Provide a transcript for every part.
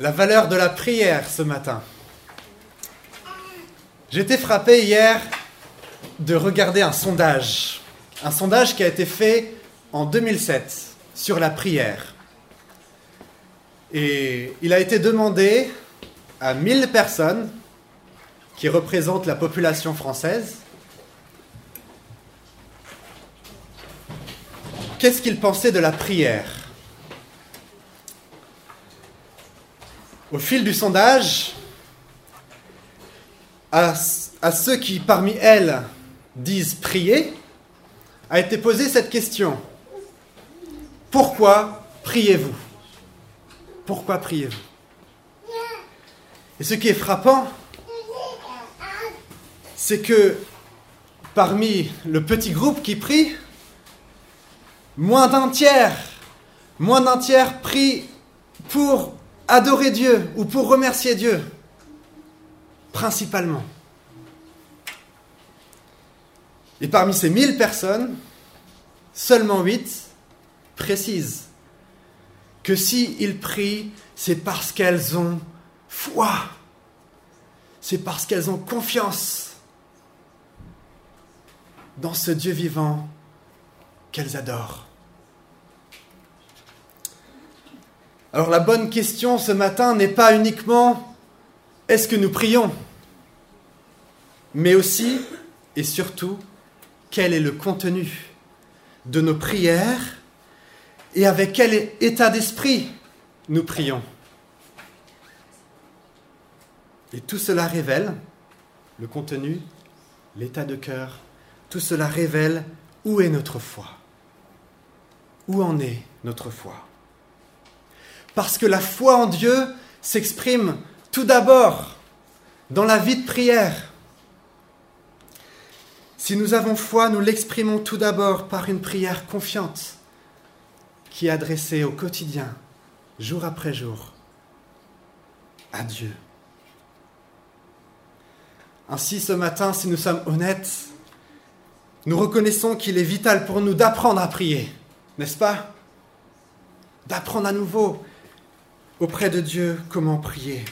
la valeur de la prière ce matin. J'étais frappé hier de regarder un sondage, un sondage qui a été fait en 2007 sur la prière. Et il a été demandé à 1000 personnes qui représentent la population française qu'est-ce qu'ils pensaient de la prière? Au fil du sondage, à, ceux qui parmi elles disent prier, a été posée cette question. Pourquoi priez-vous? Pourquoi priez-vous? Et ce qui est frappant, c'est que parmi le petit groupe qui prie, moins d'un tiers, moins d'un tiers prie pour adorer Dieu ou pour remercier Dieu, principalement. Et parmi ces mille personnes, seulement huit précisent que s'ils prient, c'est parce qu'elles ont foi, c'est parce qu'elles ont confiance dans ce Dieu vivant qu'elles adorent. Alors la bonne question ce matin n'est pas uniquement est-ce que nous prions, mais aussi et surtout quel est le contenu de nos prières et avec quel état d'esprit nous prions? Et tout cela révèle le contenu, l'état de cœur, tout cela révèle où est notre foi. Où en est notre foi? Parce que la foi en Dieu s'exprime tout d'abord dans la vie de prière. Si nous avons foi, nous l'exprimons tout d'abord par une prière confiante qui est adressée au quotidien, jour après jour, à Dieu. Ainsi, ce matin, si nous sommes honnêtes, nous reconnaissons qu'il est vital pour nous d'apprendre à prier, n'est-ce pas? D'apprendre à nouveau auprès de Dieu comment prier?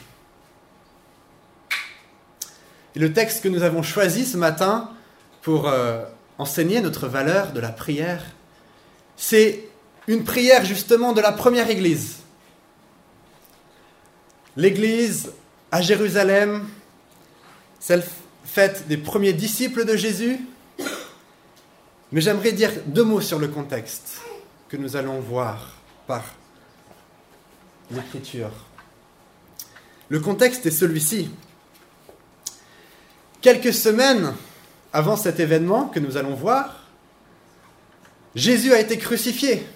Et le texte que nous avons choisi ce matin pour euh, enseigner notre valeur de la prière, c'est une prière justement de la première Église. L'Église à Jérusalem, celle faite des premiers disciples de Jésus, mais j'aimerais dire deux mots sur le contexte que nous allons voir par l'Écriture. Le contexte est celui-ci. Quelques semaines avant cet événement que nous allons voir, Jésus a été crucifié.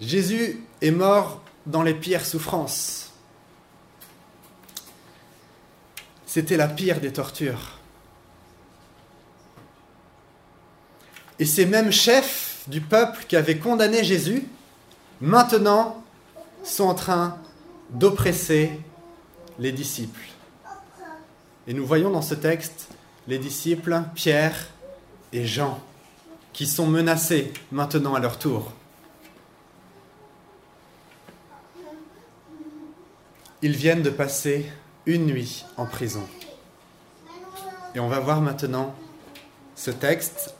Jésus est mort dans les pires souffrances. C'était la pire des tortures. Et ces mêmes chefs du peuple qui avaient condamné Jésus, maintenant sont en train d'oppresser les disciples. Et nous voyons dans ce texte les disciples Pierre et Jean qui sont menacés maintenant à leur tour. Ils viennent de passer une nuit en prison. Et on va voir maintenant ce texte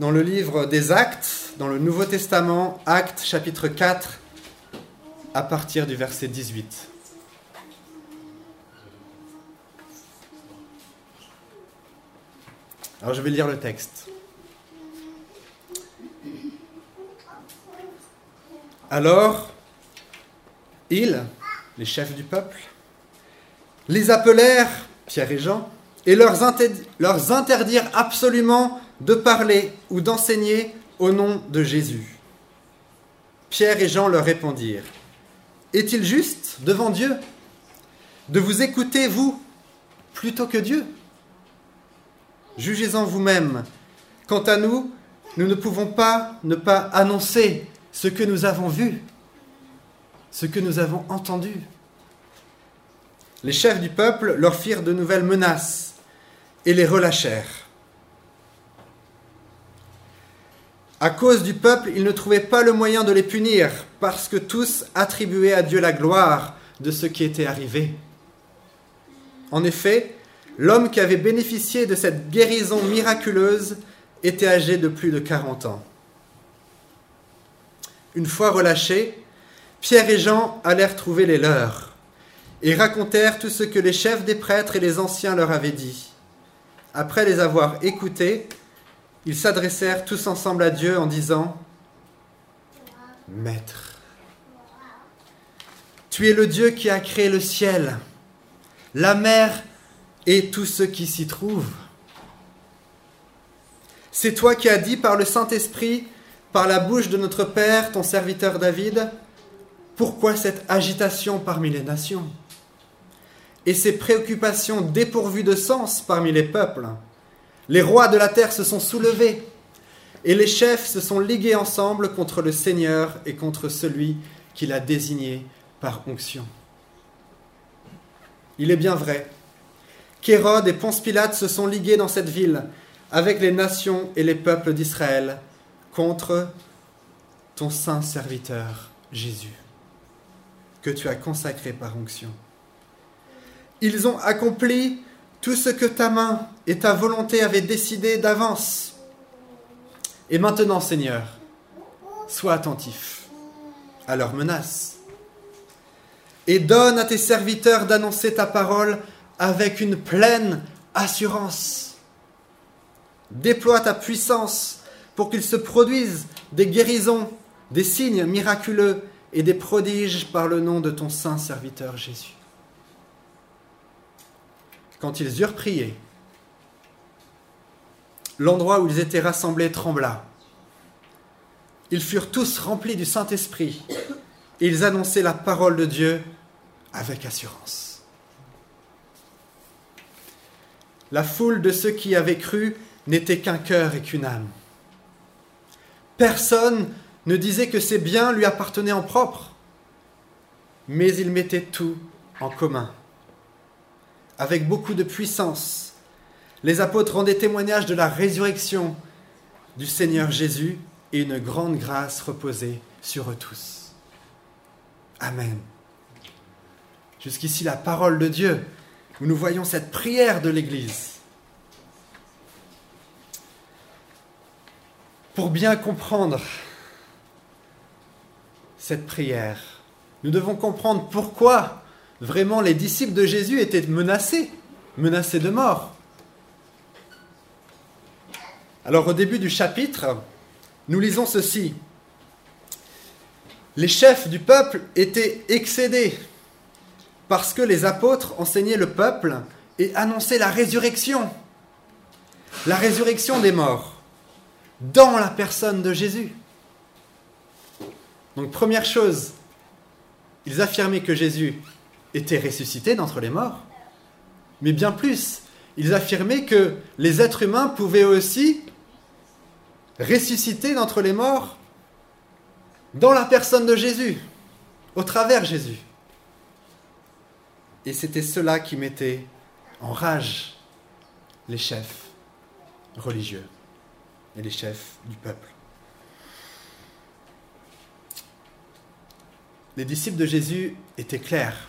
dans le livre des Actes, dans le Nouveau Testament, Actes chapitre 4, à partir du verset 18. Alors je vais lire le texte. Alors, ils, les chefs du peuple, les appelèrent, Pierre et Jean, et leur, interdirent absolument de parler ou d'enseigner au nom de Jésus. Pierre et Jean leur répondirent, Est-il juste devant Dieu de vous écouter, vous, plutôt que Dieu? Jugez-en vous-même. Quant à nous, nous ne pouvons pas ne pas annoncer ce que nous avons vu, ce que nous avons entendu. Les chefs du peuple leur firent de nouvelles menaces et les relâchèrent. À cause du peuple, il ne trouvait pas le moyen de les punir, parce que tous attribuaient à Dieu la gloire de ce qui était arrivé. En effet, l'homme qui avait bénéficié de cette guérison miraculeuse était âgé de plus de 40 ans. Une fois relâchés, Pierre et Jean allèrent trouver les leurs et racontèrent tout ce que les chefs des prêtres et les anciens leur avaient dit. Après les avoir écoutés, ils s'adressèrent tous ensemble à Dieu en disant, Maître, tu es le Dieu qui a créé le ciel, la mer et tout ce qui s'y trouve. C'est toi qui as dit par le Saint-Esprit, par la bouche de notre Père, ton serviteur David, pourquoi cette agitation parmi les nations? Et ces préoccupations dépourvues de sens parmi les peuples Les rois de la terre se sont soulevés et les chefs se sont ligués ensemble contre le Seigneur et contre celui qu'il a désigné par onction. Il est bien vrai qu'Hérode et Ponce Pilate se sont ligués dans cette ville avec les nations et les peuples d'Israël contre ton saint serviteur Jésus, que tu as consacré par onction. Ils ont accompli tout ce que ta main et ta volonté avaient décidé d'avance. Et maintenant, Seigneur, sois attentif à leurs menaces et donne à tes serviteurs d'annoncer ta parole avec une pleine assurance. Déploie ta puissance pour qu'il se produise des guérisons, des signes miraculeux et des prodiges par le nom de ton saint serviteur Jésus. Quand ils eurent prié, l'endroit où ils étaient rassemblés trembla. Ils furent tous remplis du Saint-Esprit et ils annonçaient la parole de Dieu avec assurance. La foule de ceux qui avaient cru n'était qu'un cœur et qu'une âme. Personne ne disait que ses biens lui appartenaient en propre, mais ils mettaient tout en commun. Avec beaucoup de puissance, les apôtres rendaient témoignage de la résurrection du Seigneur Jésus et une grande grâce reposait sur eux tous. Amen. Jusqu'ici la parole de Dieu, où nous voyons cette prière de l'Église. Pour bien comprendre cette prière, nous devons comprendre pourquoi vraiment les disciples de Jésus étaient menacés, menacés de mort. Alors au début du chapitre, nous lisons ceci. Les chefs du peuple étaient excédés parce que les apôtres enseignaient le peuple et annonçaient la résurrection, la résurrection des morts, dans la personne de Jésus. Donc première chose, ils affirmaient que Jésus était ressuscité d'entre les morts, mais bien plus, ils affirmaient que les êtres humains pouvaient aussi ressusciter d'entre les morts dans la personne de Jésus, au travers Jésus. Et c'était cela qui mettait en rage les chefs religieux et les chefs du peuple. Les disciples de Jésus étaient clairs.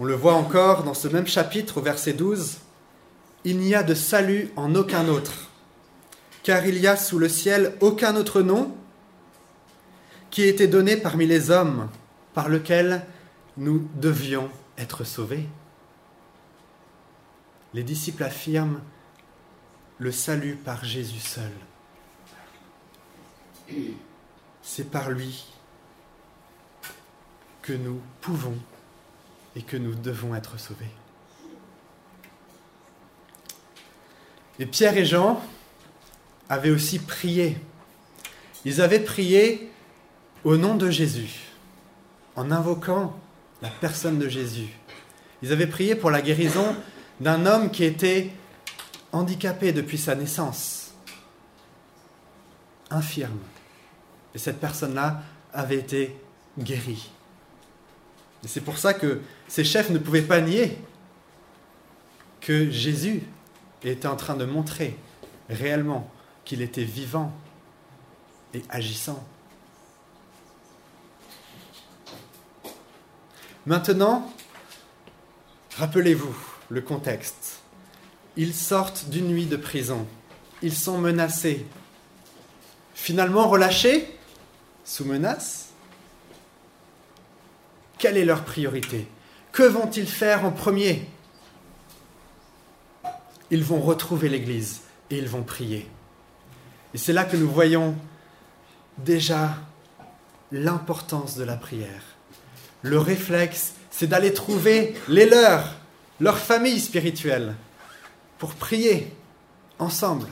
On le voit encore dans ce même chapitre au verset 12. Il n'y a de salut en aucun autre, car il n'y a sous le ciel aucun autre nom qui ait été donné parmi les hommes par lequel nous devions être sauvés. Les disciples affirment le salut par Jésus seul. C'est par lui que nous pouvons et que nous devons être sauvés. Et Pierre et Jean avaient aussi prié. Ils avaient prié au nom de Jésus, en invoquant la personne de Jésus. Ils avaient prié pour la guérison d'un homme qui était handicapé depuis sa naissance, infirme. Et cette personne-là avait été guérie. Et c'est pour ça que ces chefs ne pouvaient pas nier que Jésus était en train de montrer réellement qu'il était vivant et agissant. Maintenant, rappelez-vous le contexte. Ils sortent d'une nuit de prison. Ils sont menacés. Finalement relâchés, sous menace. Quelle est leur priorité? Que vont-ils faire en premier? Ils vont retrouver l'Église et ils vont prier. Et c'est là que nous voyons déjà l'importance de la prière. Le réflexe, c'est d'aller trouver les leurs, leur famille spirituelle, pour prier ensemble.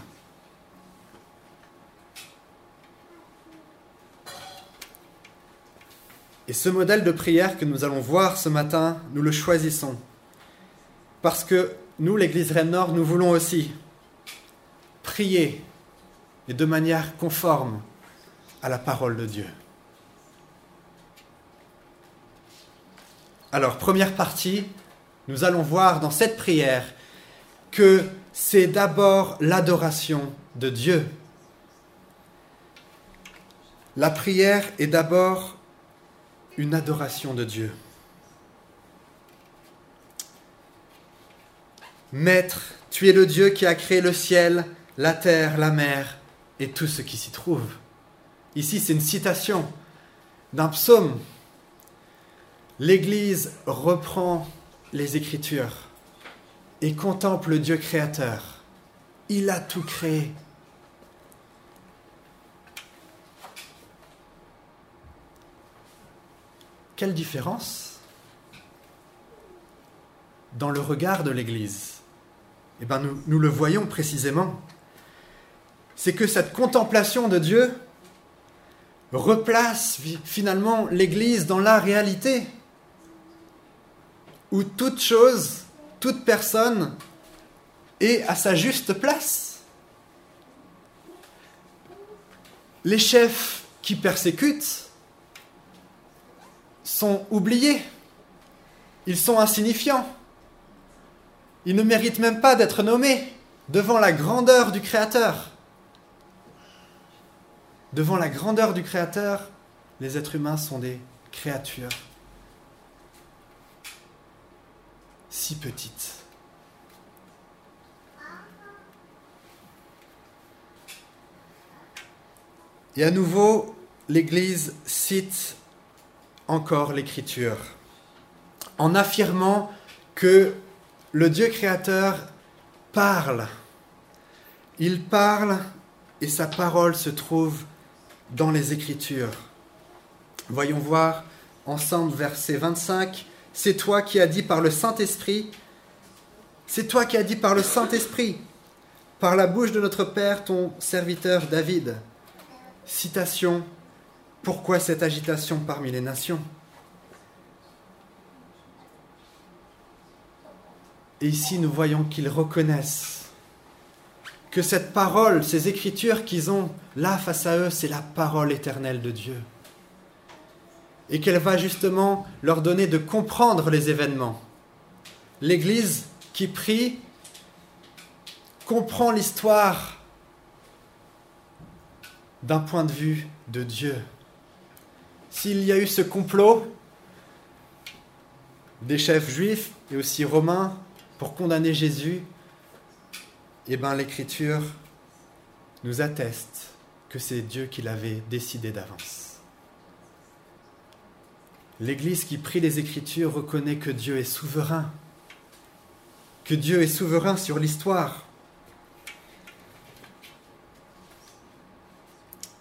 Et ce modèle de prière que nous allons voir ce matin, nous le choisissons. Parce que nous, l'Église Rennes Nord, nous voulons aussi prier et de manière conforme à la parole de Dieu. Alors, première partie, nous allons voir dans cette prière que c'est d'abord l'adoration de Dieu. La prière est d'abord une adoration de Dieu. Maître, tu es le Dieu qui a créé le ciel, la terre, la mer et tout ce qui s'y trouve. Ici, c'est une citation d'un psaume. L'Église reprend les Écritures et contemple le Dieu créateur. Il a tout créé. Quelle différence dans le regard de l'Église? Eh bien, nous, nous le voyons précisément. C'est que cette contemplation de Dieu replace finalement l'Église dans la réalité, où toute chose, toute personne est à sa juste place. Les chefs qui persécutent sont oubliés, ils sont insignifiants, ils ne méritent même pas d'être nommés devant la grandeur du Créateur. Devant la grandeur du Créateur, les êtres humains sont des créatures si petites. Et à nouveau, l'Église cite encore l'Écriture en affirmant que le Dieu créateur parle. Il parle et sa parole se trouve dans les Écritures. Voyons voir ensemble verset 25. C'est toi qui as dit par le Saint-Esprit, c'est toi qui as dit par le Saint-Esprit, par la bouche de notre Père, ton serviteur David. Citation, pourquoi cette agitation parmi les nations? Et ici, nous voyons qu'ils reconnaissent que cette parole, ces écritures qu'ils ont là face à eux, c'est la parole éternelle de Dieu. Et qu'elle va justement leur donner de comprendre les événements. L'Église qui prie comprend l'histoire d'un point de vue de Dieu. S'il y a eu ce complot des chefs juifs et aussi romains pour condamner Jésus, eh bien l'Écriture nous atteste que c'est Dieu qui l'avait décidé d'avance. L'Église qui prie les Écritures reconnaît que Dieu est souverain, que Dieu est souverain sur l'histoire.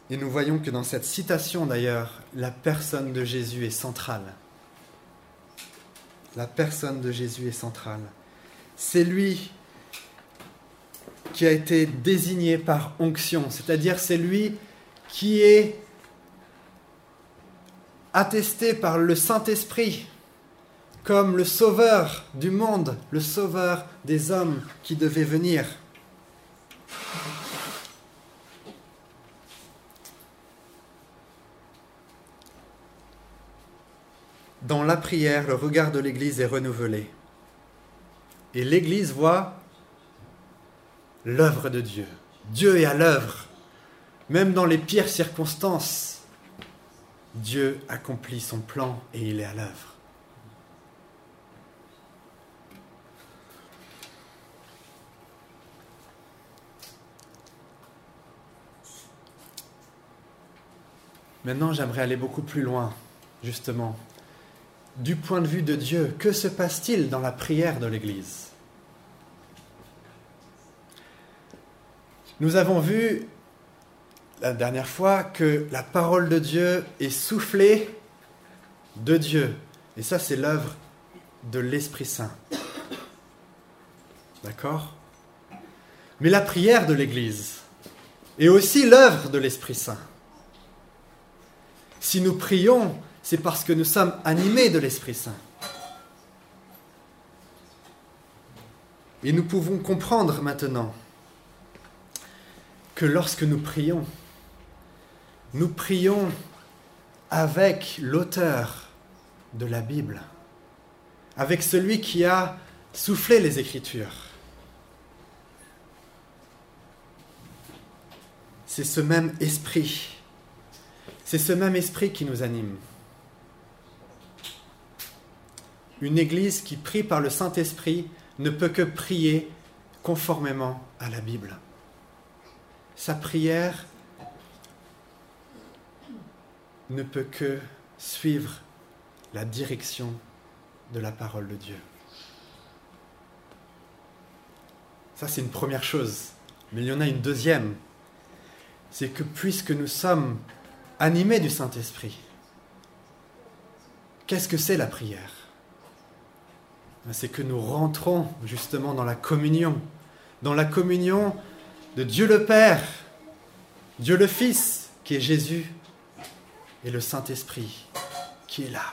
Et nous voyons que dans cette citation d'ailleurs, la personne de Jésus est centrale. La personne de Jésus est centrale. C'est lui qui a été désigné par onction, c'est-à-dire c'est lui qui est attesté par le Saint-Esprit comme le sauveur du monde, le sauveur des hommes qui devait venir. Dans la prière, le regard de l'Église est renouvelé. Et l'Église voit l'œuvre de Dieu. Dieu est à l'œuvre même dans les pires circonstances, Dieu accomplit son plan et il est à l'œuvre. Maintenant, j'aimerais aller beaucoup plus loin, justement. Du point de vue de Dieu, que se passe-t-il dans la prière de l'Église? Nous avons vu la dernière fois que la parole de Dieu est soufflée de Dieu. Et ça, c'est l'œuvre de l'Esprit Saint. D'accord? Mais la prière de l'Église est aussi l'œuvre de l'Esprit Saint. Si nous prions, c'est parce que nous sommes animés de l'Esprit Saint. Et nous pouvons comprendre maintenant que lorsque nous prions, nous prions avec l'auteur de la Bible, avec celui qui a soufflé les Écritures. C'est ce même esprit c'est ce même esprit qui nous anime. Une Église qui prie par le Saint-Esprit ne peut que prier conformément à la Bible. Sa prière ne peut que suivre la direction de la parole de Dieu. Ça, c'est une première chose. Mais il y en a une deuxième. C'est que puisque nous sommes animé du Saint-Esprit. Qu'est-ce que c'est la prière? C'est que nous rentrons justement dans la communion, dans la communion de Dieu le Père, Dieu le Fils, qui est Jésus, et le Saint-Esprit, qui est là,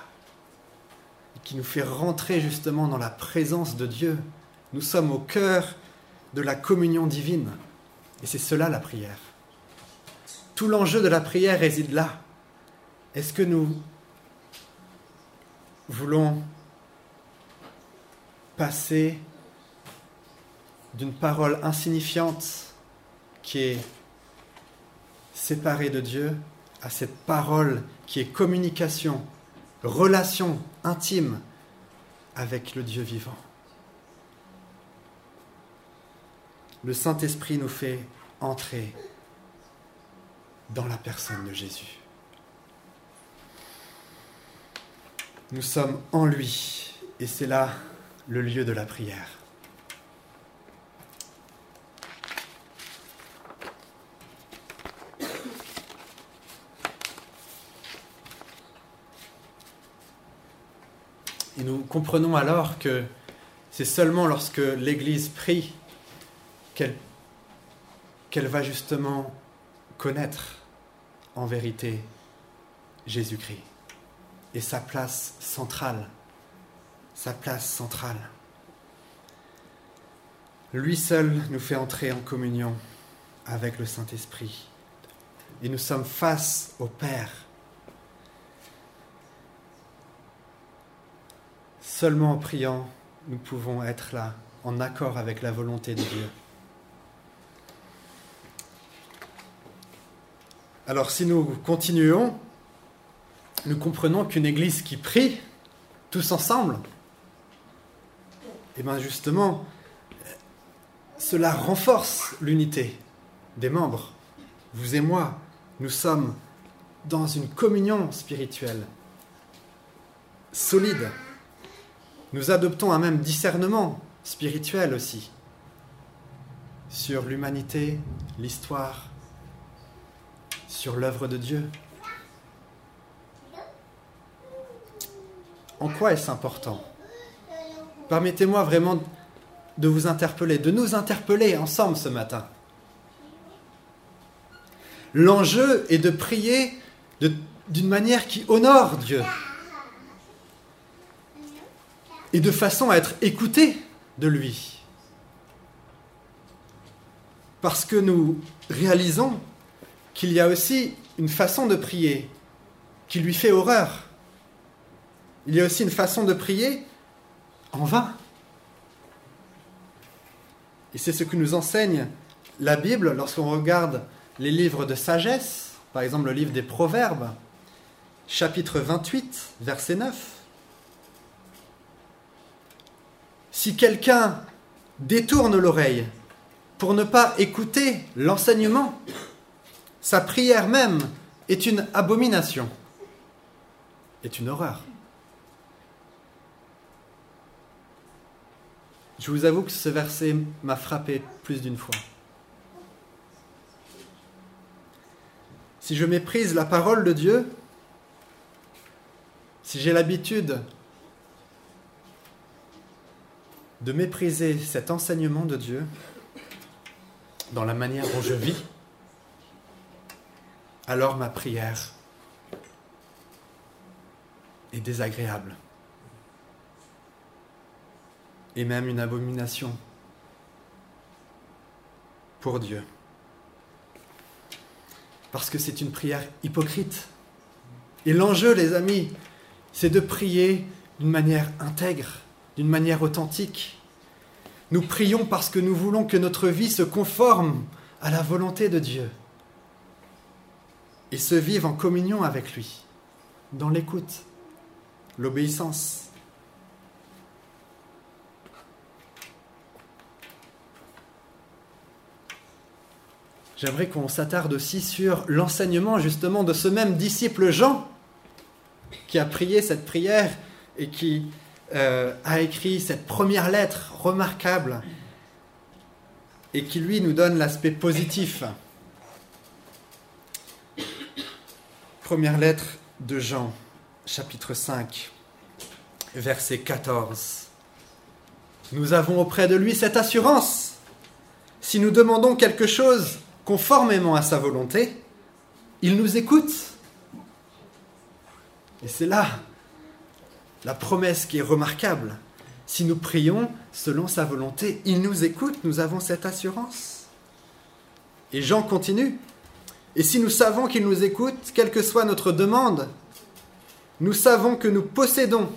qui nous fait rentrer justement dans la présence de Dieu. Nous sommes au cœur de la communion divine, et c'est cela la prière. Tout l'enjeu de la prière réside là. Est-ce que nous voulons passer d'une parole insignifiante qui est séparée de Dieu à cette parole qui est communication, relation intime avec le Dieu vivant. Le Saint-Esprit nous fait entrer dans la personne de Jésus. Nous sommes en lui et c'est là le lieu de la prière. Et nous comprenons alors que c'est seulement lorsque l'Église prie qu'elle va justement connaître en vérité Jésus-Christ et sa place centrale, sa place centrale. Lui seul nous fait entrer en communion avec le Saint-Esprit et nous sommes face au Père. Seulement en priant, nous pouvons être là, en accord avec la volonté de Dieu. Alors si nous continuons, nous comprenons qu'une église qui prie tous ensemble, eh bien justement, cela renforce l'unité des membres. Vous et moi, nous sommes dans une communion spirituelle solide. Nous adoptons un même discernement spirituel aussi sur l'humanité, l'histoire, sur l'œuvre de Dieu. En quoi est-ce important? Permettez-moi vraiment de vous interpeller, de nous interpeller ensemble ce matin. L'enjeu est de prier d'une manière qui honore Dieu et de façon à être écouté de lui. Parce que nous réalisons qu'il y a aussi une façon de prier qui lui fait horreur. Il y a aussi une façon de prier en vain. Et c'est ce que nous enseigne la Bible lorsqu'on regarde les livres de sagesse, par exemple le livre des Proverbes, chapitre 28, verset 9. Si quelqu'un détourne l'oreille pour ne pas écouter l'enseignement, sa prière même est une abomination, est une horreur. Je vous avoue que ce verset m'a frappé plus d'une fois. Si je méprise la parole de Dieu, si j'ai l'habitude de mépriser cet enseignement de Dieu dans la manière dont je vis, alors ma prière est désagréable et même une abomination pour Dieu. Parce que c'est une prière hypocrite. Et l'enjeu, les amis, c'est de prier d'une manière intègre, d'une manière authentique. Nous prions parce que nous voulons que notre vie se conforme à la volonté de Dieu et se vive en communion avec lui, dans l'écoute, l'obéissance. J'aimerais qu'on s'attarde aussi sur l'enseignement justement de ce même disciple Jean qui a prié cette prière et qui euh, a écrit cette première lettre remarquable et qui lui nous donne l'aspect positif. Première lettre de Jean, chapitre 5, verset 14. Nous avons auprès de lui cette assurance. Si nous demandons quelque chose conformément à sa volonté, il nous écoute. Et c'est là la promesse qui est remarquable. Si nous prions selon sa volonté, il nous écoute, nous avons cette assurance. Et Jean continue. Et si nous savons qu'il nous écoute, quelle que soit notre demande, nous savons que nous possédons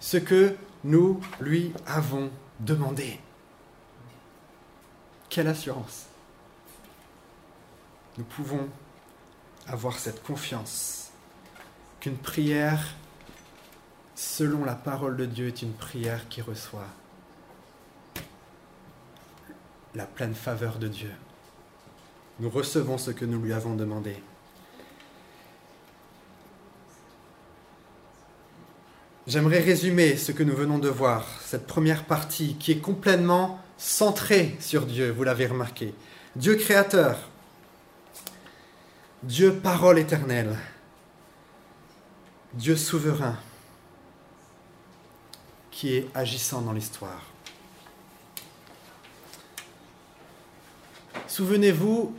ce que nous lui avons demandé. Quelle assurance nous pouvons avoir cette confiance qu'une prière selon la parole de Dieu est une prière qui reçoit la pleine faveur de Dieu. Nous recevons ce que nous lui avons demandé. J'aimerais résumer ce que nous venons de voir, cette première partie qui est complètement centrée sur Dieu, vous l'avez remarqué. Dieu créateur, Dieu parole éternelle, Dieu souverain, qui est agissant dans l'histoire. Souvenez-vous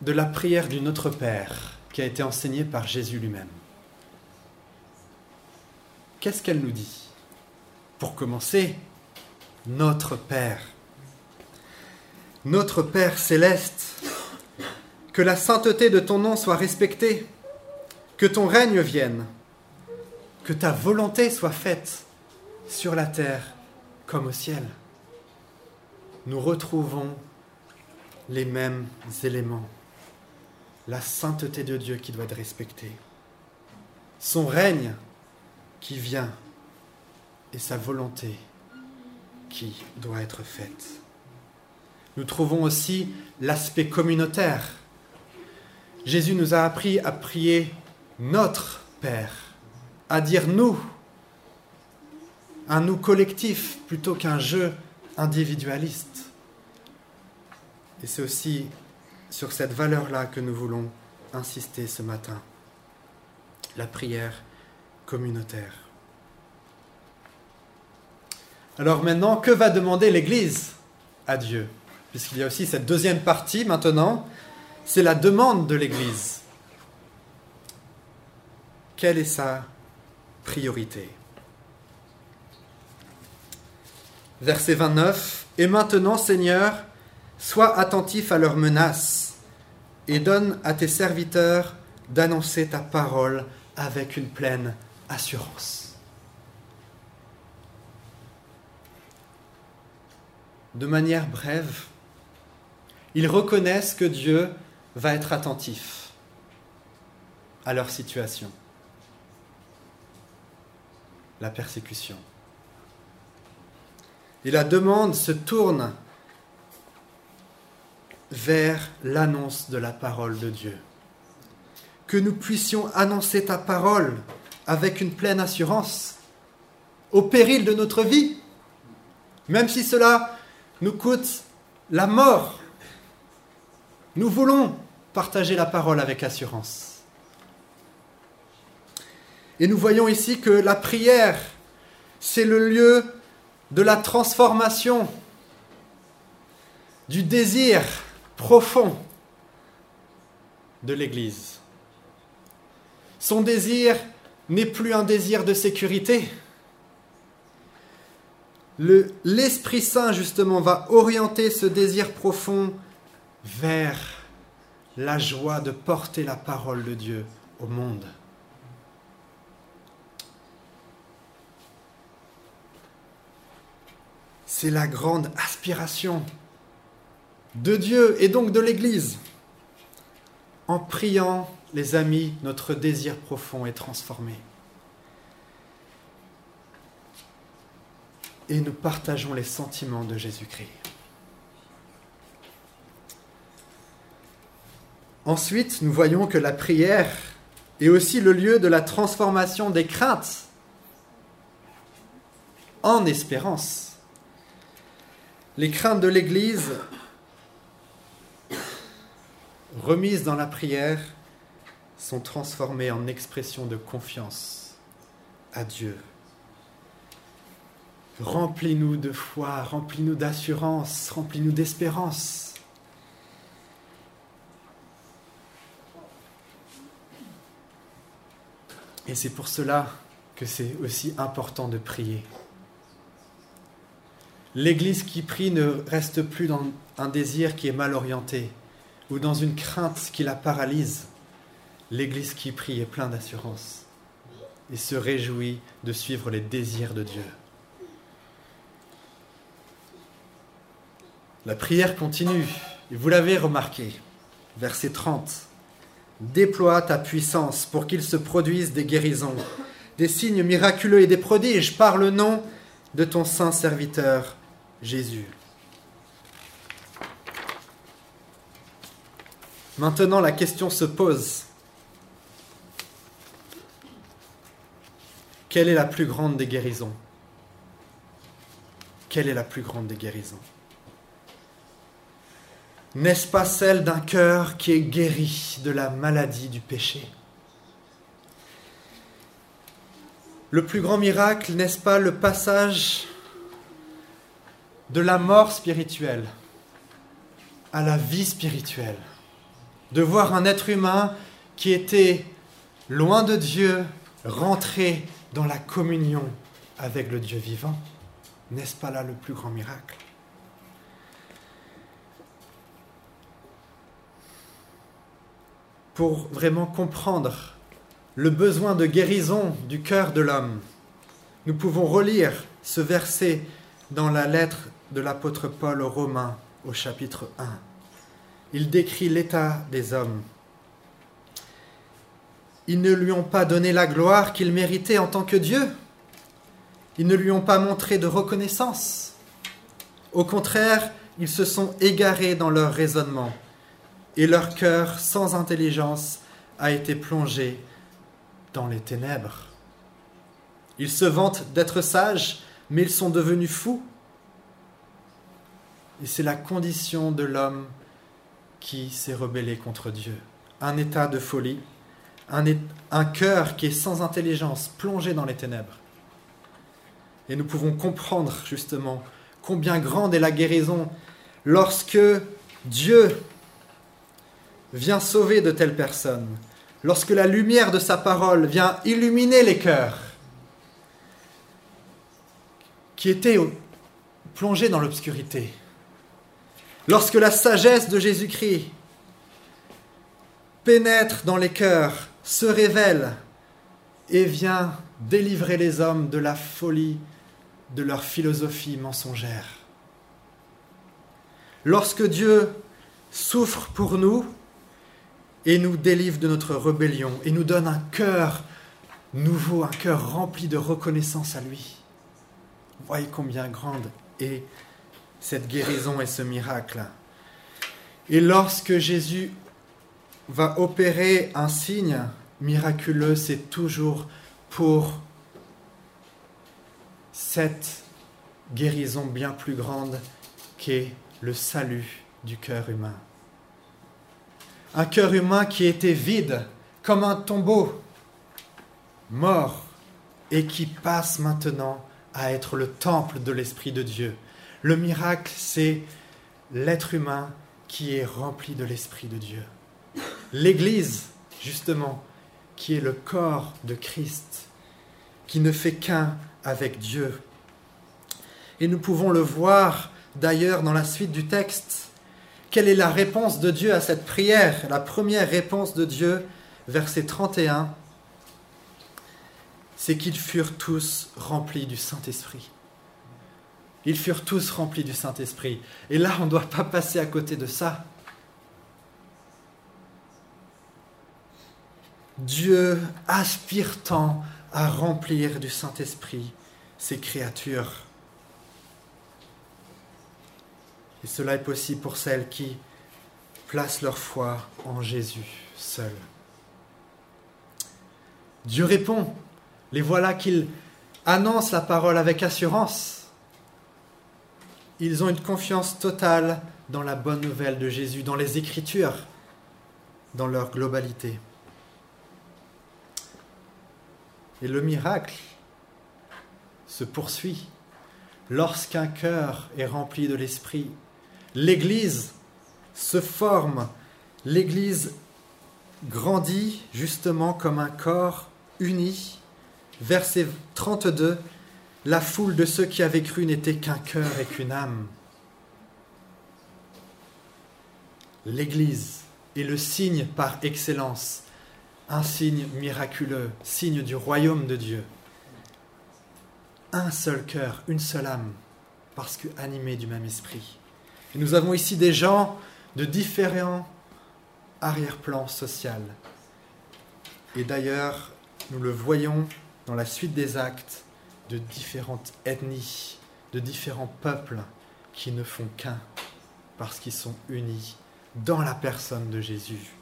de la prière du Notre Père qui a été enseignée par Jésus lui-même. Qu'est-ce qu'elle nous dit Pour commencer, notre Père. Notre Père céleste que la sainteté de ton nom soit respectée, que ton règne vienne, que ta volonté soit faite sur la terre comme au ciel. Nous retrouvons les mêmes éléments. La sainteté de Dieu qui doit être respectée, son règne qui vient et sa volonté qui doit être faite. Nous trouvons aussi l'aspect communautaire Jésus nous a appris à prier notre Père, à dire nous, un nous collectif plutôt qu'un jeu individualiste. Et c'est aussi sur cette valeur-là que nous voulons insister ce matin, la prière communautaire. Alors maintenant, que va demander l'Église à Dieu? Puisqu'il y a aussi cette deuxième partie maintenant c'est la demande de l'Église. Quelle est sa priorité? Verset 29. Et maintenant, Seigneur, sois attentif à leurs menaces et donne à tes serviteurs d'annoncer ta parole avec une pleine assurance. De manière brève, ils reconnaissent que Dieu va être attentif à leur situation. La persécution. Et la demande se tourne vers l'annonce de la parole de Dieu. Que nous puissions annoncer ta parole avec une pleine assurance, au péril de notre vie, même si cela nous coûte la mort. Nous voulons partager la parole avec assurance. Et nous voyons ici que la prière, c'est le lieu de la transformation, du désir profond de l'Église. Son désir n'est plus un désir de sécurité. L'Esprit Saint, justement, va orienter ce désir profond vers la joie de porter la parole de Dieu au monde. C'est la grande aspiration de Dieu et donc de l'Église. En priant, les amis, notre désir profond est transformé. Et nous partageons les sentiments de Jésus-Christ. Ensuite, nous voyons que la prière est aussi le lieu de la transformation des craintes en espérance. Les craintes de l'Église remises dans la prière, sont transformées en expression de confiance à Dieu. Remplis-nous de foi, remplis-nous d'assurance, remplis-nous d'espérance. Et c'est pour cela que c'est aussi important de prier. L'Église qui prie ne reste plus dans un désir qui est mal orienté, ou dans une crainte qui la paralyse, l'Église qui prie est plein d'assurance et se réjouit de suivre les désirs de Dieu. La prière continue, et vous l'avez remarqué, verset 30. Déploie ta puissance pour qu'il se produise des guérisons, des signes miraculeux et des prodiges par le nom de ton saint serviteur Jésus. Maintenant, la question se pose. Quelle est la plus grande des guérisons? Quelle est la plus grande des guérisons? N'est-ce pas celle d'un cœur qui est guéri de la maladie du péché? Le plus grand miracle, n'est-ce pas le passage de la mort spirituelle à la vie spirituelle? De voir un être humain qui était loin de Dieu rentrer dans la communion avec le Dieu vivant. N'est-ce pas là le plus grand miracle? Pour vraiment comprendre le besoin de guérison du cœur de l'homme, nous pouvons relire ce verset dans la lettre de l'apôtre Paul aux Romains au chapitre 1 il décrit l'état des hommes. Ils ne lui ont pas donné la gloire qu'il méritait en tant que Dieu. Ils ne lui ont pas montré de reconnaissance. Au contraire, ils se sont égarés dans leur raisonnement et leur cœur sans intelligence a été plongé dans les ténèbres. Ils se vantent d'être sages, mais ils sont devenus fous. Et c'est la condition de l'homme qui s'est rebellé contre Dieu. Un état de folie, un, cœur qui est sans intelligence, plongé dans les ténèbres. Et nous pouvons comprendre justement combien grande est la guérison lorsque Dieu vient sauver de telles personnes, lorsque la lumière de sa parole vient illuminer les cœurs qui étaient plongés dans l'obscurité. Lorsque la sagesse de Jésus-Christ pénètre dans les cœurs, se révèle et vient délivrer les hommes de la folie de leur philosophie mensongère. Lorsque Dieu souffre pour nous et nous délivre de notre rébellion et nous donne un cœur nouveau, un cœur rempli de reconnaissance à lui. Voyez combien grande est cette guérison et ce miracle. Et lorsque Jésus va opérer un signe miraculeux, c'est toujours pour cette guérison bien plus grande qu'est le salut du cœur humain. Un cœur humain qui était vide, comme un tombeau, mort, et qui passe maintenant à être le temple de l'Esprit de Dieu. Le miracle, c'est l'être humain qui est rempli de l'Esprit de Dieu. L'Église, justement, qui est le corps de Christ, qui ne fait qu'un avec Dieu. Et nous pouvons le voir d'ailleurs dans la suite du texte. Quelle est la réponse de Dieu à cette prière La première réponse de Dieu, verset 31, c'est qu'ils furent tous remplis du Saint-Esprit. Ils furent tous remplis du Saint-Esprit. Et là, on ne doit pas passer à côté de ça. Dieu aspire tant à remplir du Saint-Esprit ses créatures. Et cela est possible pour celles qui placent leur foi en Jésus seul. Dieu répond. Les voilà qu'ils annoncent la parole avec assurance. Ils ont une confiance totale dans la bonne nouvelle de Jésus, dans les Écritures, dans leur globalité. Et le miracle se poursuit lorsqu'un cœur est rempli de l'Esprit. L'Église se forme, l'Église grandit justement comme un corps uni verset 32, la foule de ceux qui avaient cru n'était qu'un cœur et qu'une âme. L'Église est le signe par excellence, un signe miraculeux, signe du royaume de Dieu. Un seul cœur, une seule âme, parce que animés du même esprit. Et nous avons ici des gens de différents arrière-plans sociaux. Et d'ailleurs, nous le voyons dans la suite des actes de différentes ethnies, de différents peuples qui ne font qu'un parce qu'ils sont unis dans la personne de Jésus.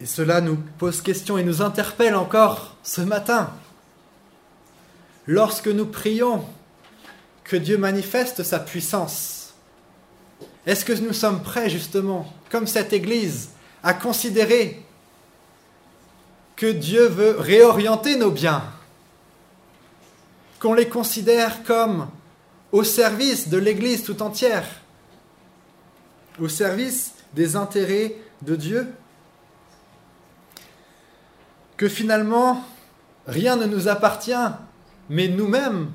Et cela nous pose question et nous interpelle encore ce matin. Lorsque nous prions que Dieu manifeste sa puissance, est-ce que nous sommes prêts justement, comme cette Église, à considérer que Dieu veut réorienter nos biens? Qu'on les considère comme au service de l'Église tout entière? Au service des intérêts de Dieu? Que finalement, rien ne nous appartient, mais nous-mêmes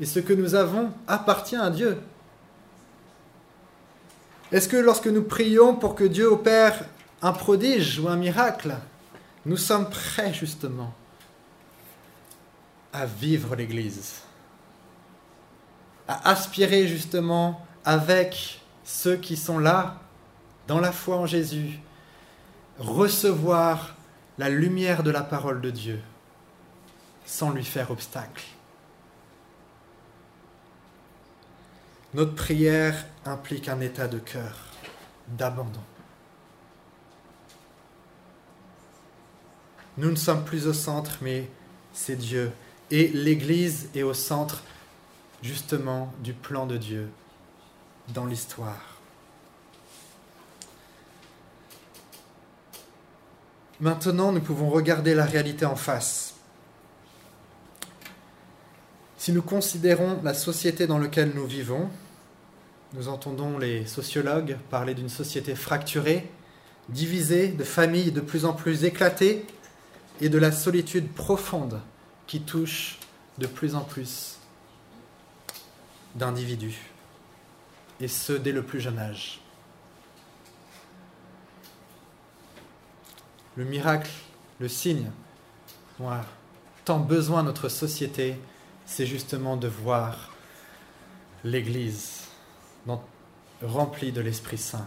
et ce que nous avons appartient à Dieu. Est-ce que lorsque nous prions pour que Dieu opère un prodige ou un miracle, nous sommes prêts justement à vivre l'Église, à aspirer justement avec ceux qui sont là, dans la foi en Jésus, recevoir la lumière de la parole de Dieu? Sans lui faire obstacle. Notre prière implique un état de cœur, d'abandon. Nous ne sommes plus au centre, mais c'est Dieu. Et l'Église est au centre justement du plan de Dieu dans l'histoire. Maintenant, nous pouvons regarder la réalité en face. Si nous considérons la société dans laquelle nous vivons, nous entendons les sociologues parler d'une société fracturée, divisée, de familles de plus en plus éclatées et de la solitude profonde qui touche de plus en plus d'individus, et ce dès le plus jeune âge. Le miracle, le signe dont a tant besoin notre société, c'est justement de voir l'Église remplie de l'Esprit Saint.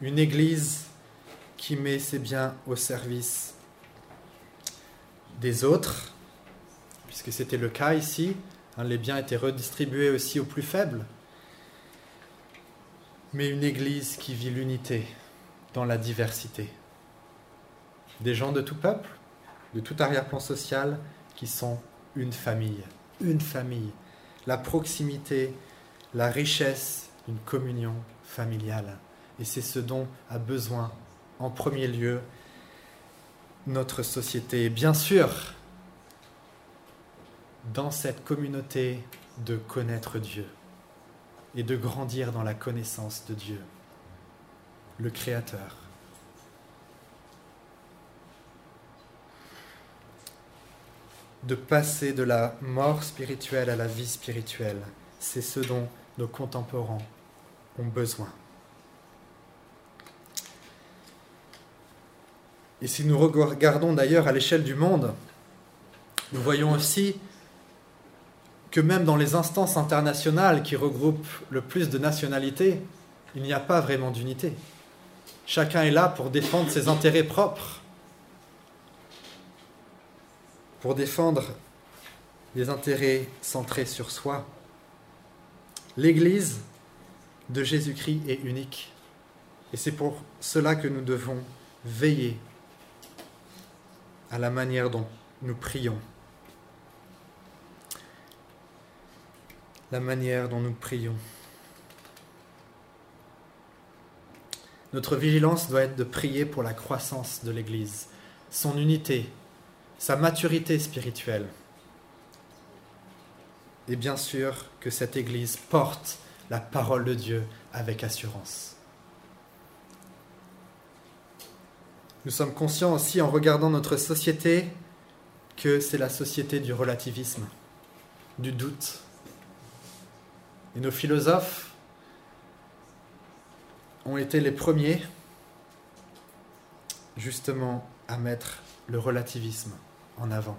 Une Église qui met ses biens au service des autres, puisque c'était le cas ici. Hein, les biens étaient redistribués aussi aux plus faibles. Mais une Église qui vit l'unité dans la diversité. Des gens de tout peuple, de tout arrière-plan social, qui sont une famille. Une famille. La proximité, la richesse d'une communion familiale. Et c'est ce dont a besoin en premier lieu notre société. bien sûr, dans cette communauté, de connaître Dieu et de grandir dans la connaissance de Dieu, le Créateur. De passer de la mort spirituelle à la vie spirituelle, c'est ce dont nos contemporains ont besoin. Et si nous regardons d'ailleurs à l'échelle du monde, nous voyons aussi que même dans les instances internationales qui regroupent le plus de nationalités, il n'y a pas vraiment d'unité. Chacun est là pour défendre ses intérêts propres, pour défendre les intérêts centrés sur soi. L'Église de Jésus-Christ est unique. Et c'est pour cela que nous devons veiller à la manière dont nous prions. La manière dont nous prions. Notre vigilance doit être de prier pour la croissance de l'Église, son unité, sa maturité spirituelle. Et bien sûr que cette Église porte la parole de Dieu avec assurance. Nous sommes conscients aussi en regardant notre société que c'est la société du relativisme, du doute. Et nos philosophes ont été les premiers justement à mettre le relativisme en avant.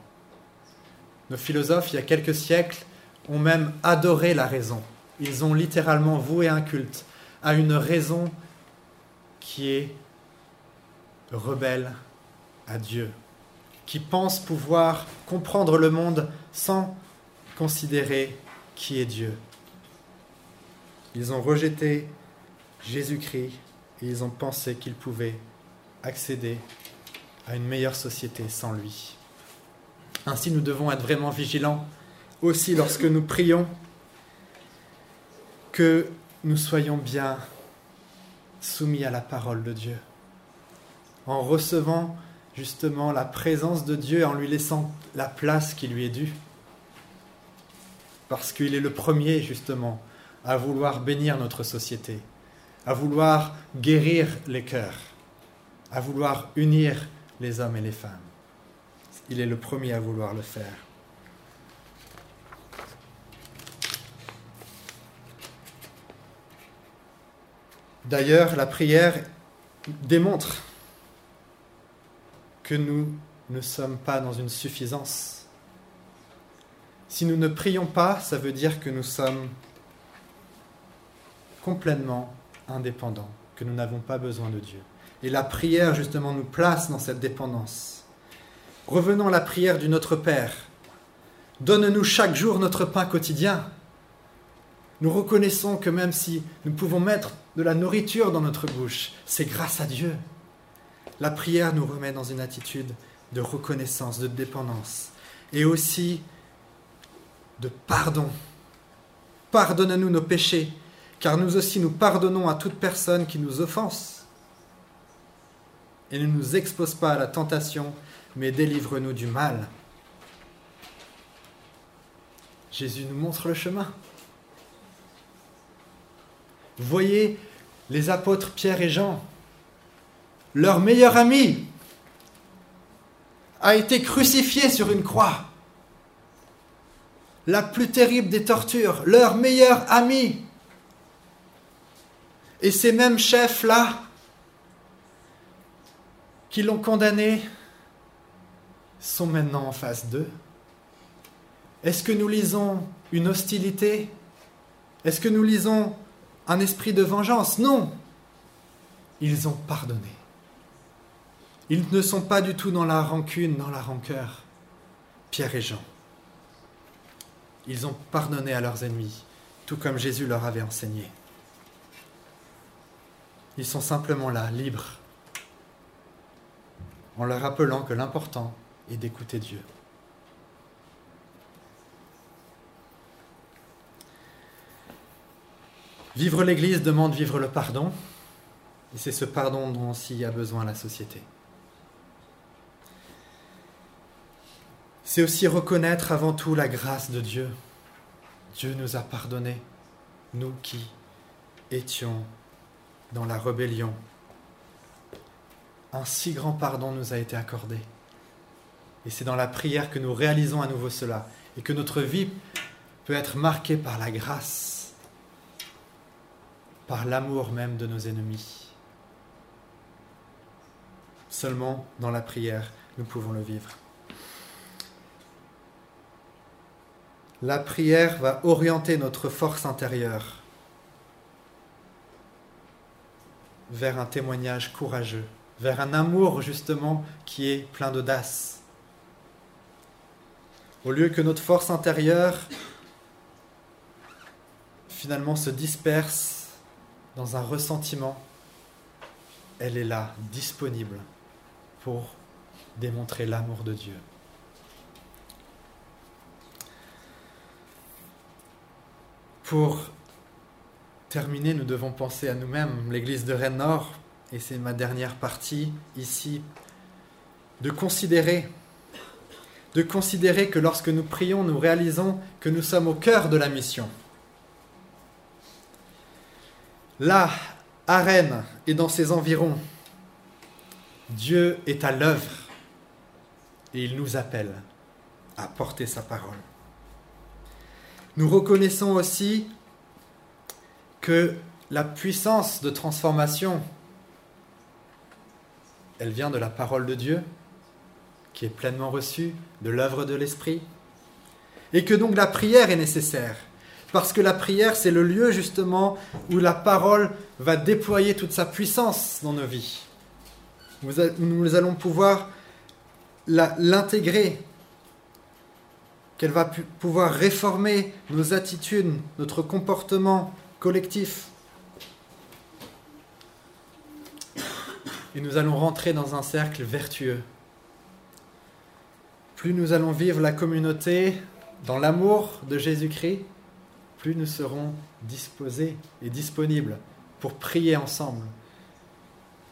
Nos philosophes, il y a quelques siècles, ont même adoré la raison. Ils ont littéralement voué un culte à une raison qui est rebelle à Dieu, qui pense pouvoir comprendre le monde sans considérer qui est Dieu. Ils ont rejeté Jésus-Christ et ils ont pensé qu'ils pouvaient accéder à une meilleure société sans lui. Ainsi, nous devons être vraiment vigilants aussi lorsque nous prions que nous soyons bien soumis à la parole de Dieu en recevant justement la présence de Dieu et en lui laissant la place qui lui est due. Parce qu'il est le premier justement à vouloir bénir notre société, à vouloir guérir les cœurs, à vouloir unir les hommes et les femmes. Il est le premier à vouloir le faire. D'ailleurs, la prière démontre que nous ne sommes pas dans une suffisance. Si nous ne prions pas, ça veut dire que nous sommes complètement indépendants, que nous n'avons pas besoin de Dieu. Et la prière, justement, nous place dans cette dépendance. Revenons à la prière du Notre Père. Donne-nous chaque jour notre pain quotidien. Nous reconnaissons que même si nous pouvons mettre de la nourriture dans notre bouche, c'est grâce à Dieu. La prière nous remet dans une attitude de reconnaissance, de dépendance et aussi de pardon. Pardonne-nous nos péchés, car nous aussi nous pardonnons à toute personne qui nous offense. Et ne nous expose pas à la tentation, mais délivre-nous du mal. Jésus nous montre le chemin. Voyez les apôtres Pierre et Jean, leur meilleur ami, a été crucifié sur une croix. La plus terrible des tortures, leur meilleur ami. Et ces mêmes chefs-là, qui l'ont condamné, sont maintenant en face d'eux. Est-ce que nous lisons une hostilité? Est-ce que nous lisons un esprit de vengeance? Non. Ils ont pardonné. Ils ne sont pas du tout dans la rancune, dans la rancœur. Pierre et Jean. Ils ont pardonné à leurs ennemis, tout comme Jésus leur avait enseigné. Ils sont simplement là, libres, en leur rappelant que l'important est d'écouter Dieu. Vivre l'Église demande vivre le pardon, et c'est ce pardon dont aussi a besoin la société. C'est aussi reconnaître avant tout la grâce de Dieu. Dieu nous a pardonné, nous qui étions dans la rébellion. Un si grand pardon nous a été accordé. Et c'est dans la prière que nous réalisons à nouveau cela et que notre vie peut être marquée par la grâce, par l'amour même de nos ennemis. Seulement dans la prière, nous pouvons le vivre. La prière va orienter notre force intérieure vers un témoignage courageux, vers un amour justement qui est plein d'audace. Au lieu que notre force intérieure finalement se disperse dans un ressentiment, elle est là, disponible pour démontrer l'amour de Dieu. Pour terminer, nous devons penser à nous-mêmes, l'Église de Rennes Nord, et c'est ma dernière partie ici, de considérer, de considérer que lorsque nous prions, nous réalisons que nous sommes au cœur de la mission. Là, à Rennes et dans ses environs, Dieu est à l'œuvre et il nous appelle à porter sa parole. Nous reconnaissons aussi que la puissance de transformation, elle vient de la parole de Dieu, qui est pleinement reçue, de l'œuvre de l'Esprit, et que donc la prière est nécessaire, parce que la prière, c'est le lieu justement où la parole va déployer toute sa puissance dans nos vies. Nous allons pouvoir l'intégrer, qu'elle va pouvoir réformer nos attitudes, notre comportement, collectif. Et nous allons rentrer dans un cercle vertueux. Plus nous allons vivre la communauté dans l'amour de Jésus-Christ, plus nous serons disposés et disponibles pour prier ensemble,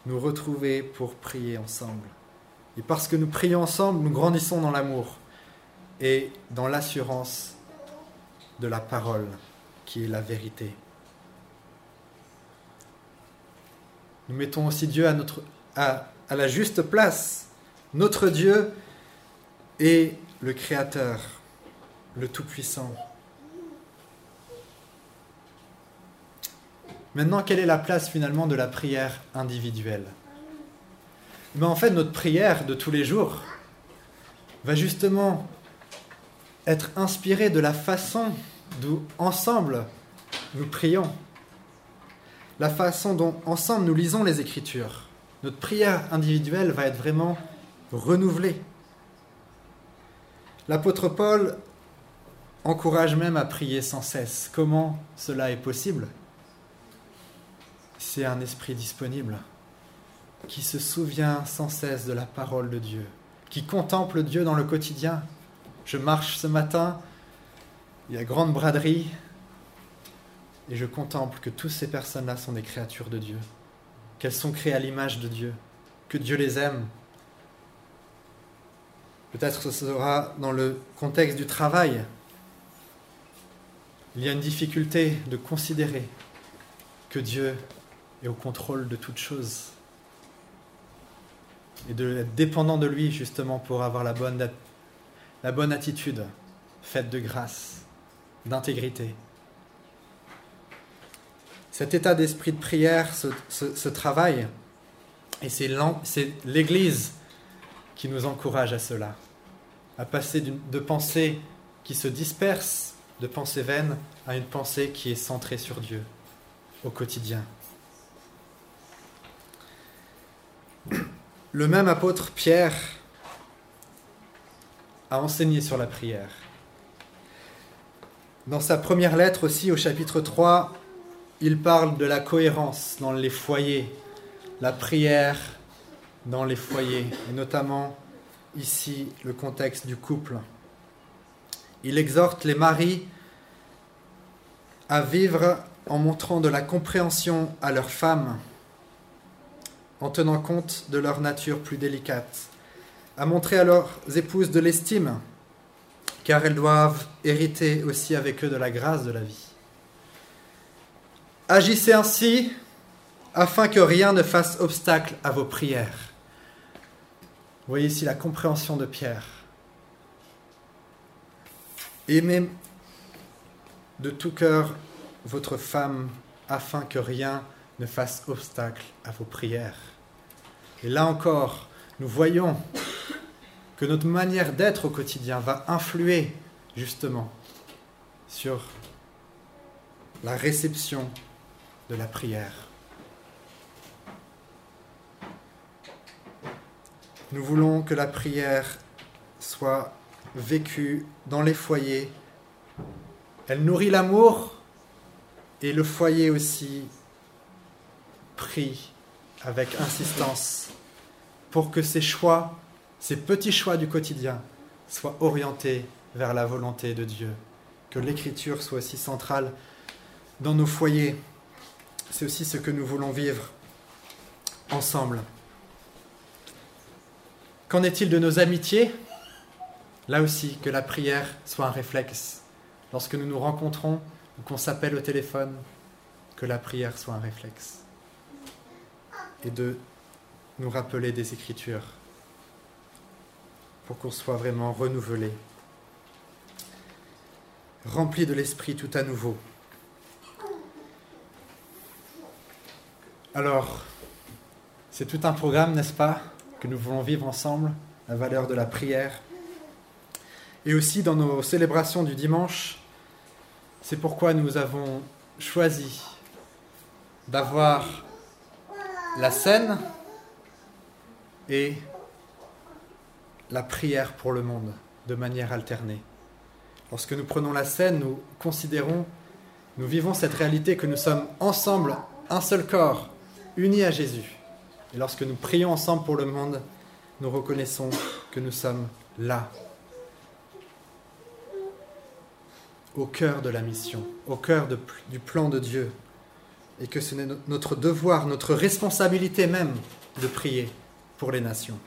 nous retrouver pour prier ensemble. Et parce que nous prions ensemble, nous grandissons dans l'amour et dans l'assurance de la parole qui est la vérité. Nous mettons aussi Dieu à, notre, à, à la juste place. Notre Dieu est le Créateur, le Tout-Puissant. Maintenant, quelle est la place finalement de la prière individuelle? Mais En fait, notre prière de tous les jours va justement être inspirée de la façon dont ensemble nous prions la façon dont ensemble nous lisons les Écritures. Notre prière individuelle va être vraiment renouvelée. L'apôtre Paul encourage même à prier sans cesse. Comment cela est possible? C'est un esprit disponible qui se souvient sans cesse de la parole de Dieu, qui contemple Dieu dans le quotidien. Je marche ce matin, il y a grande braderie, et je contemple que toutes ces personnes-là sont des créatures de Dieu, qu'elles sont créées à l'image de Dieu, que Dieu les aime. Peut-être ce sera dans le contexte du travail. Il y a une difficulté de considérer que Dieu est au contrôle de toutes choses et d'être dépendant de lui justement pour avoir la bonne, la bonne attitude faite de grâce, d'intégrité. Cet état d'esprit de prière ce travail, et c'est l'Église qui nous encourage à cela, à passer de pensées qui se dispersent de pensée vaine à une pensée qui est centrée sur Dieu au quotidien. Le même apôtre Pierre a enseigné sur la prière. Dans sa première lettre aussi, au chapitre 3, il parle de la cohérence dans les foyers, la prière dans les foyers, et notamment ici le contexte du couple. Il exhorte les maris à vivre en montrant de la compréhension à leurs femmes, en tenant compte de leur nature plus délicate, à montrer à leurs épouses de l'estime, car elles doivent hériter aussi avec eux de la grâce de la vie. Agissez ainsi afin que rien ne fasse obstacle à vos prières. Voyez ici la compréhension de Pierre. Aimez de tout cœur votre femme afin que rien ne fasse obstacle à vos prières. Et là encore, nous voyons que notre manière d'être au quotidien va influer justement sur la réception de la prière. Nous voulons que la prière soit vécue dans les foyers. Elle nourrit l'amour et le foyer aussi prie avec insistance pour que ces choix, ces petits choix du quotidien soient orientés vers la volonté de Dieu. Que l'écriture soit aussi centrale dans nos foyers. C'est aussi ce que nous voulons vivre ensemble. Qu'en est-il de nos amitiés? Là aussi, que la prière soit un réflexe. Lorsque nous nous rencontrons ou qu'on s'appelle au téléphone, que la prière soit un réflexe. Et de nous rappeler des Écritures pour qu'on soit vraiment renouvelé, rempli de l'Esprit tout à nouveau. Alors, c'est tout un programme, n'est-ce pas, que nous voulons vivre ensemble, la valeur de la prière. Et aussi dans nos célébrations du dimanche, c'est pourquoi nous avons choisi d'avoir la scène et la prière pour le monde de manière alternée. Lorsque nous prenons la scène, nous considérons, nous vivons cette réalité que nous sommes ensemble, un seul corps, unis à Jésus. Et lorsque nous prions ensemble pour le monde, nous reconnaissons que nous sommes là, au cœur de la mission, au cœur du plan de Dieu, et que ce n'est notre devoir, notre responsabilité même de prier pour les nations.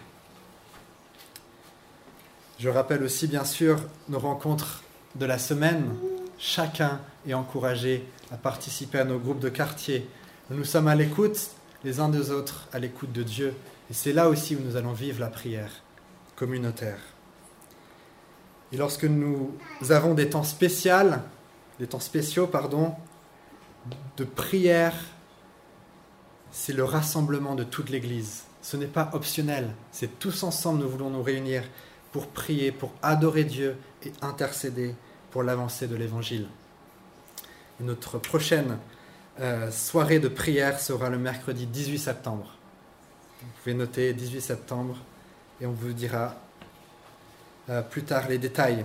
Je rappelle aussi bien sûr nos rencontres de la semaine. Chacun est encouragé à participer à nos groupes de quartier. Nous sommes à l'écoute les uns des autres, à l'écoute de Dieu. Et c'est là aussi où nous allons vivre la prière communautaire. Et lorsque nous avons des temps spéciaux, des temps spéciaux, pardon, de prière, c'est le rassemblement de toute l'Église. Ce n'est pas optionnel, c'est tous ensemble nous voulons nous réunir pour prier, pour adorer Dieu et intercéder pour l'avancée de l'Évangile. Notre prochaine euh, soirée de prière sera le mercredi 18 septembre. Vous pouvez noter 18 septembre et on vous dira euh, plus tard les détails.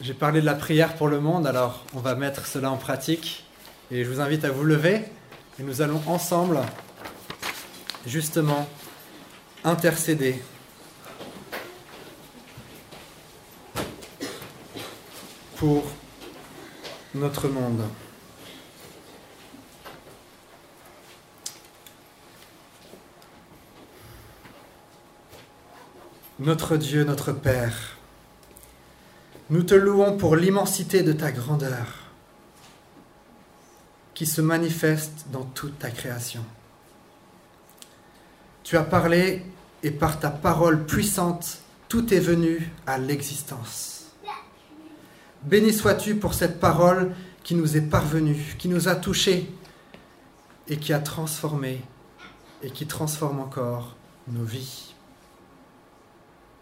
J'ai parlé de la prière pour le monde, alors on va mettre cela en pratique. Et je vous invite à vous lever et nous allons ensemble justement intercéder pour notre monde. Notre Dieu, notre Père, nous te louons pour l'immensité de ta grandeur qui se manifeste dans toute ta création. Tu as parlé et par ta parole puissante, tout est venu à l'existence. Béni sois-tu pour cette parole qui nous est parvenue, qui nous a touchés et qui a transformé et qui transforme encore nos vies.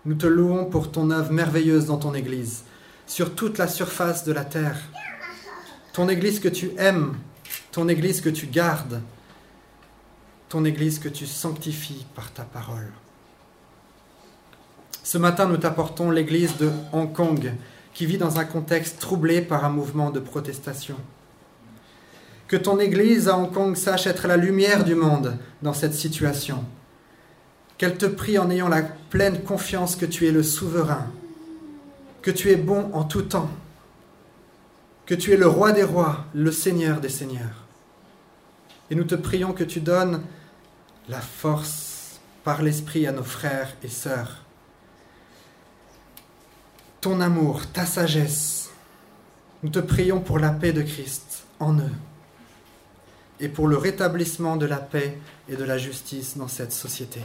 Nous te louons pour ton œuvre merveilleuse dans ton Église, sur toute la surface de la terre. Ton Église que tu aimes, ton Église que tu gardes, ton Église que tu sanctifies par ta parole. Ce matin, nous t'apportons l'Église de Hong Kong, qui vit dans un contexte troublé par un mouvement de protestation. Que ton Église à Hong Kong sache être la lumière du monde dans cette situation. Qu'elle te prie en ayant la pleine confiance que tu es le souverain, que tu es bon en tout temps, que tu es le roi des rois, le seigneur des seigneurs. Et nous te prions que tu donnes la force par l'Esprit à nos frères et sœurs. Ton amour, ta sagesse. Nous te prions pour la paix de Christ en eux et pour le rétablissement de la paix et de la justice dans cette société.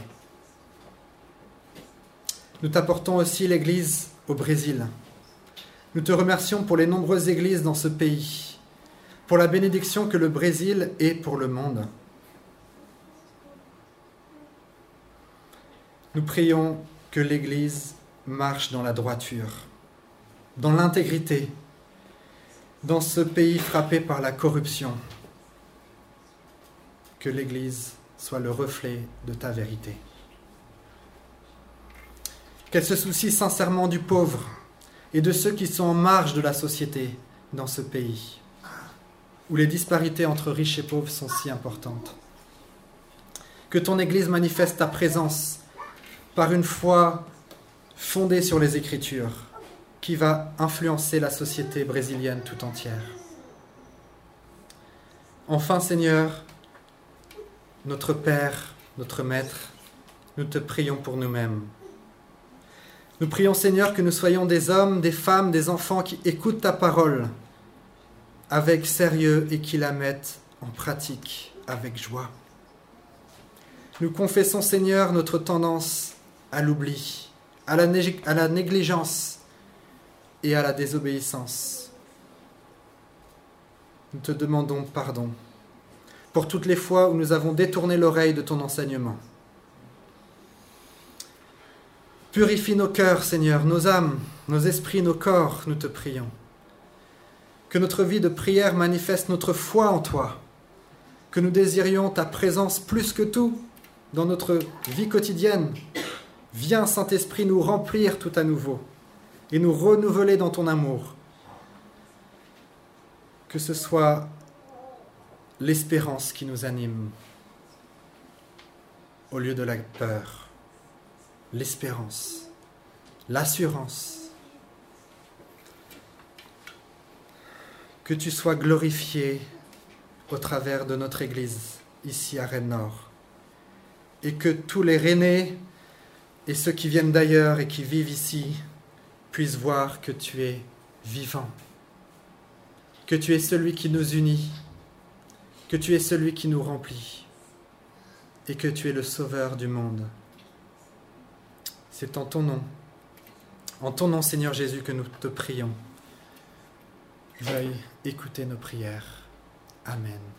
Nous t'apportons aussi l'Église au Brésil. Nous te remercions pour les nombreuses églises dans ce pays, pour la bénédiction que le Brésil est pour le monde. Nous prions que l'Église marche dans la droiture, dans l'intégrité, dans ce pays frappé par la corruption. Que l'Église soit le reflet de ta vérité. Qu'elle se soucie sincèrement du pauvre et de ceux qui sont en marge de la société dans ce pays, où les disparités entre riches et pauvres sont si importantes. Que ton Église manifeste ta présence par une foi fondée sur les Écritures, qui va influencer la société brésilienne tout entière. Enfin, Seigneur, notre Père, notre Maître, nous te prions pour nous-mêmes. Nous prions, Seigneur, que nous soyons des hommes, des femmes, des enfants qui écoutent ta parole avec sérieux et qui la mettent en pratique avec joie. Nous confessons, Seigneur, notre tendance à l'oubli, à la, négligence et à la désobéissance. Nous te demandons pardon pour toutes les fois où nous avons détourné l'oreille de ton enseignement. Purifie nos cœurs, Seigneur, nos âmes, nos esprits, nos corps, nous te prions. Que notre vie de prière manifeste notre foi en toi, que nous désirions ta présence plus que tout dans notre vie quotidienne, Viens, Saint-Esprit, nous remplir tout à nouveau et nous renouveler dans ton amour. Que ce soit l'espérance qui nous anime au lieu de la peur. L'espérance, l'assurance. Que tu sois glorifié au travers de notre Église ici à Rennes-Nord. Et que tous les Rennais et ceux qui viennent d'ailleurs et qui vivent ici puissent voir que tu es vivant, que tu es celui qui nous unit, que tu es celui qui nous remplit et que tu es le sauveur du monde. C'est en ton nom, en ton nom Seigneur Jésus que nous te prions. Veuille écouter nos prières. Amen.